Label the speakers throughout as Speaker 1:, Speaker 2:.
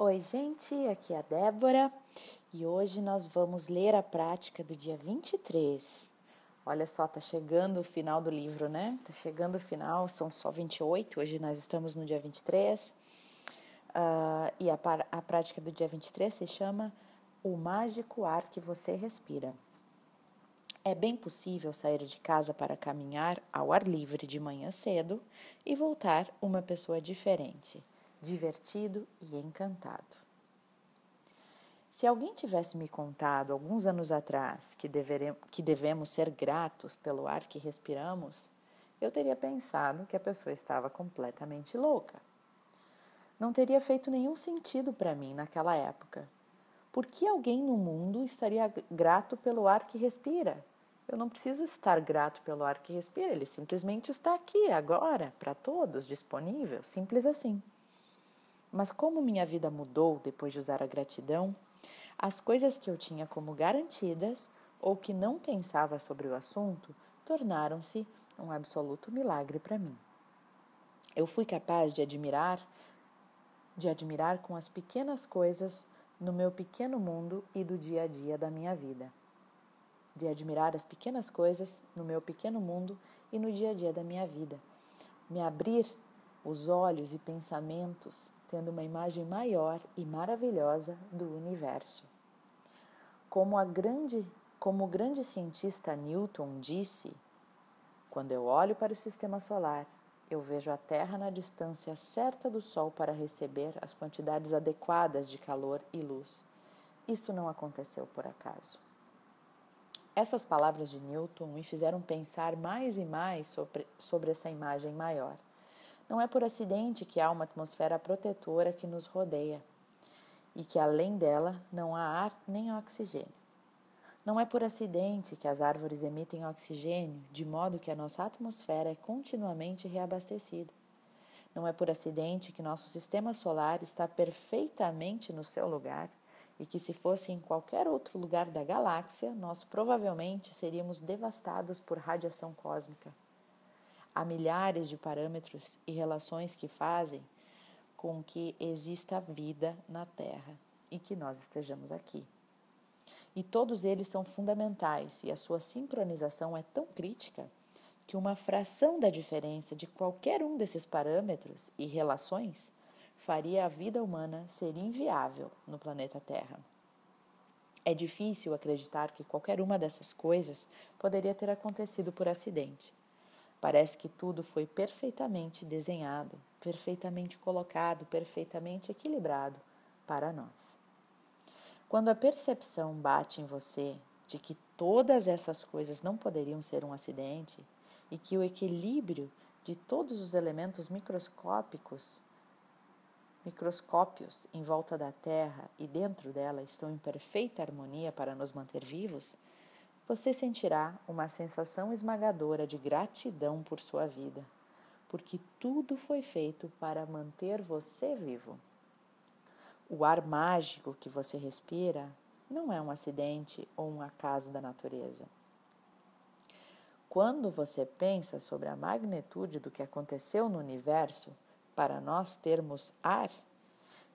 Speaker 1: Oi, gente, aqui é a Débora e hoje nós vamos ler a prática do dia 23. Olha só, tá chegando o final do livro, né? Tá chegando o final, são só 28, hoje nós estamos no dia 23. Uh, e a, a prática do dia 23 se chama O Mágico Ar que Você Respira. É bem possível sair de casa para caminhar ao ar livre de manhã cedo e voltar uma pessoa diferente, divertido e encantado. Se alguém tivesse me contado alguns anos atrás que, que devemos ser gratos pelo ar que respiramos, eu teria pensado que a pessoa estava completamente louca. Não teria feito nenhum sentido para mim naquela época. Por que alguém no mundo estaria grato pelo ar que respira? Eu não preciso estar grato pelo ar que respira, ele simplesmente está aqui, agora, para todos, disponível, simples assim. Mas como minha vida mudou depois de usar a gratidão, as coisas que eu tinha como garantidas ou que não pensava sobre o assunto tornaram-se um absoluto milagre para mim. Eu fui capaz de admirar, de admirar com as pequenas coisas no meu pequeno mundo e do dia a dia da minha vida de admirar as pequenas coisas no meu pequeno mundo e no dia a dia da minha vida. Me abrir os olhos e pensamentos tendo uma imagem maior e maravilhosa do universo. Como a grande, como o grande cientista Newton disse, quando eu olho para o sistema solar, eu vejo a Terra na distância certa do Sol para receber as quantidades adequadas de calor e luz. Isso não aconteceu por acaso. Essas palavras de Newton me fizeram pensar mais e mais sobre, sobre essa imagem maior. Não é por acidente que há uma atmosfera protetora que nos rodeia e que além dela não há ar nem oxigênio. Não é por acidente que as árvores emitem oxigênio, de modo que a nossa atmosfera é continuamente reabastecida. Não é por acidente que nosso sistema solar está perfeitamente no seu lugar e que, se fosse em qualquer outro lugar da galáxia, nós provavelmente seríamos devastados por radiação cósmica. Há milhares de parâmetros e relações que fazem com que exista vida na Terra e que nós estejamos aqui. E todos eles são fundamentais e a sua sincronização é tão crítica que uma fração da diferença de qualquer um desses parâmetros e relações faria a vida humana ser inviável no planeta Terra. É difícil acreditar que qualquer uma dessas coisas poderia ter acontecido por acidente. Parece que tudo foi perfeitamente desenhado, perfeitamente colocado, perfeitamente equilibrado para nós. Quando a percepção bate em você de que todas essas coisas não poderiam ser um acidente e que o equilíbrio de todos os elementos microscópicos microscópios em volta da Terra e dentro dela estão em perfeita harmonia para nos manter vivos, você sentirá uma sensação esmagadora de gratidão por sua vida, porque tudo foi feito para manter você vivo. O ar mágico que você respira não é um acidente ou um acaso da natureza. Quando você pensa sobre a magnitude do que aconteceu no universo, para nós termos ar,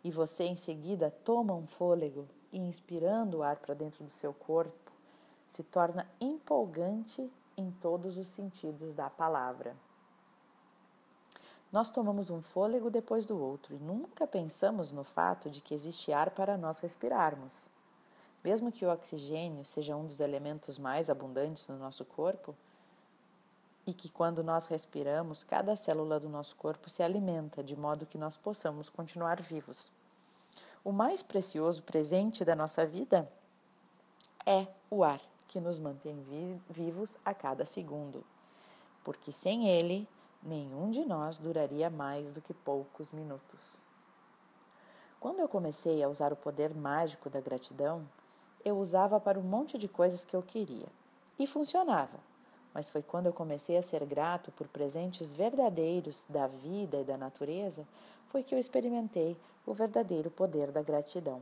Speaker 1: e você em seguida toma um fôlego e inspirando o ar para dentro do seu corpo, se torna empolgante em todos os sentidos da palavra. Nós tomamos um fôlego depois do outro e nunca pensamos no fato de que existe ar para nós respirarmos. Mesmo que o oxigênio seja um dos elementos mais abundantes no nosso corpo, e que quando nós respiramos, cada célula do nosso corpo se alimenta de modo que nós possamos continuar vivos. O mais precioso presente da nossa vida é o ar, que nos mantém vivos a cada segundo, porque sem ele, nenhum de nós duraria mais do que poucos minutos. Quando eu comecei a usar o poder mágico da gratidão, eu usava para um monte de coisas que eu queria. E funcionava mas foi quando eu comecei a ser grato por presentes verdadeiros da vida e da natureza, foi que eu experimentei o verdadeiro poder da gratidão.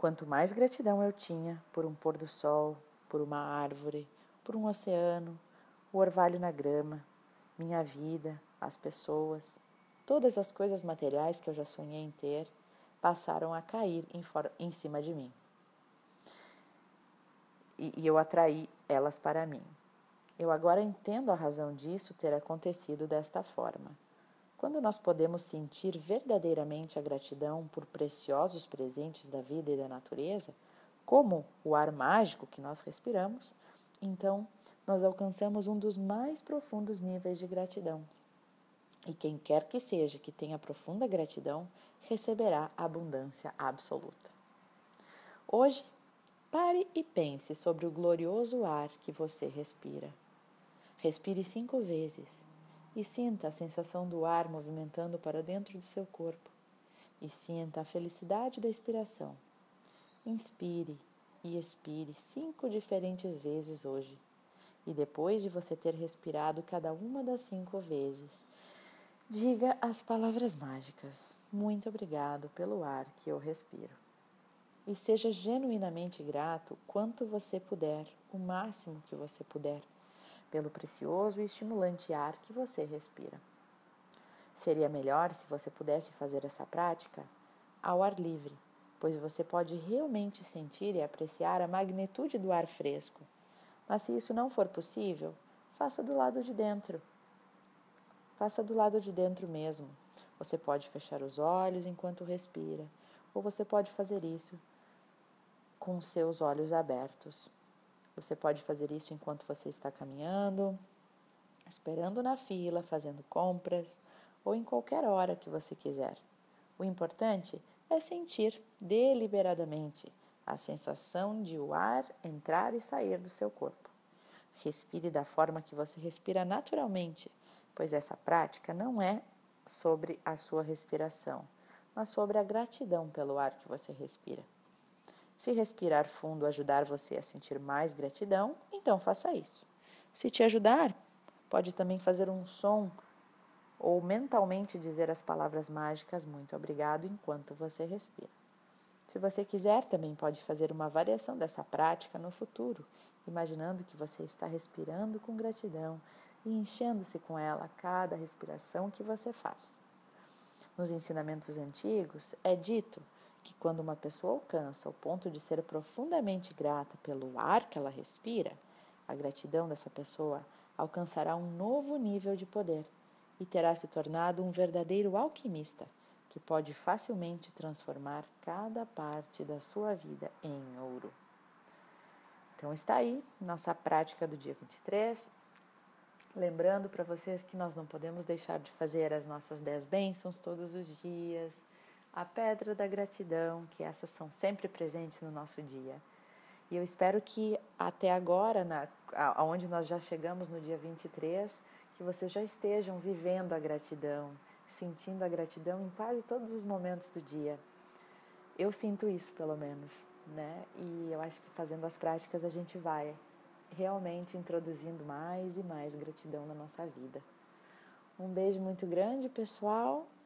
Speaker 1: Quanto mais gratidão eu tinha por um pôr do sol, por uma árvore, por um oceano, o orvalho na grama, minha vida, as pessoas, todas as coisas materiais que eu já sonhei em ter, passaram a cair em, em cima de mim. E, e eu atraí elas para mim. Eu agora entendo a razão disso ter acontecido desta forma. Quando nós podemos sentir verdadeiramente a gratidão por preciosos presentes da vida e da natureza, como o ar mágico que nós respiramos, então nós alcançamos um dos mais profundos níveis de gratidão. E quem quer que seja que tenha profunda gratidão, receberá abundância absoluta. Hoje, pare e pense sobre o glorioso ar que você respira. Respire cinco vezes e sinta a sensação do ar movimentando para dentro do seu corpo. E sinta a felicidade da expiração. Inspire e expire cinco diferentes vezes hoje. E depois de você ter respirado cada uma das cinco vezes, diga as palavras mágicas: Muito obrigado pelo ar que eu respiro. E seja genuinamente grato quanto você puder, o máximo que você puder, pelo precioso e estimulante ar que você respira. Seria melhor se você pudesse fazer essa prática ao ar livre pois você pode realmente sentir e apreciar a magnitude do ar fresco. Mas se isso não for possível, faça do lado de dentro. Faça do lado de dentro mesmo. Você pode fechar os olhos enquanto respira, ou você pode fazer isso com seus olhos abertos. Você pode fazer isso enquanto você está caminhando, esperando na fila, fazendo compras ou em qualquer hora que você quiser. O importante é sentir deliberadamente a sensação de o ar entrar e sair do seu corpo. Respire da forma que você respira naturalmente, pois essa prática não é sobre a sua respiração, mas sobre a gratidão pelo ar que você respira. Se respirar fundo ajudar você a sentir mais gratidão, então faça isso. Se te ajudar, pode também fazer um som ou mentalmente dizer as palavras mágicas muito obrigado enquanto você respira. Se você quiser, também pode fazer uma variação dessa prática no futuro, imaginando que você está respirando com gratidão e enchendo-se com ela a cada respiração que você faz. Nos ensinamentos antigos, é dito que quando uma pessoa alcança o ponto de ser profundamente grata pelo ar que ela respira, a gratidão dessa pessoa alcançará um novo nível de poder e terá se tornado um verdadeiro alquimista que pode facilmente transformar cada parte da sua vida em ouro. Então está aí nossa prática do dia 23. Lembrando para vocês que nós não podemos deixar de fazer as nossas 10 bênçãos todos os dias, a pedra da gratidão, que essas são sempre presentes no nosso dia. E eu espero que até agora, na, aonde nós já chegamos no dia 23, que vocês já estejam vivendo a gratidão, sentindo a gratidão em quase todos os momentos do dia. Eu sinto isso, pelo menos, né? E eu acho que fazendo as práticas a gente vai realmente introduzindo mais e mais gratidão na nossa vida. Um beijo muito grande, pessoal,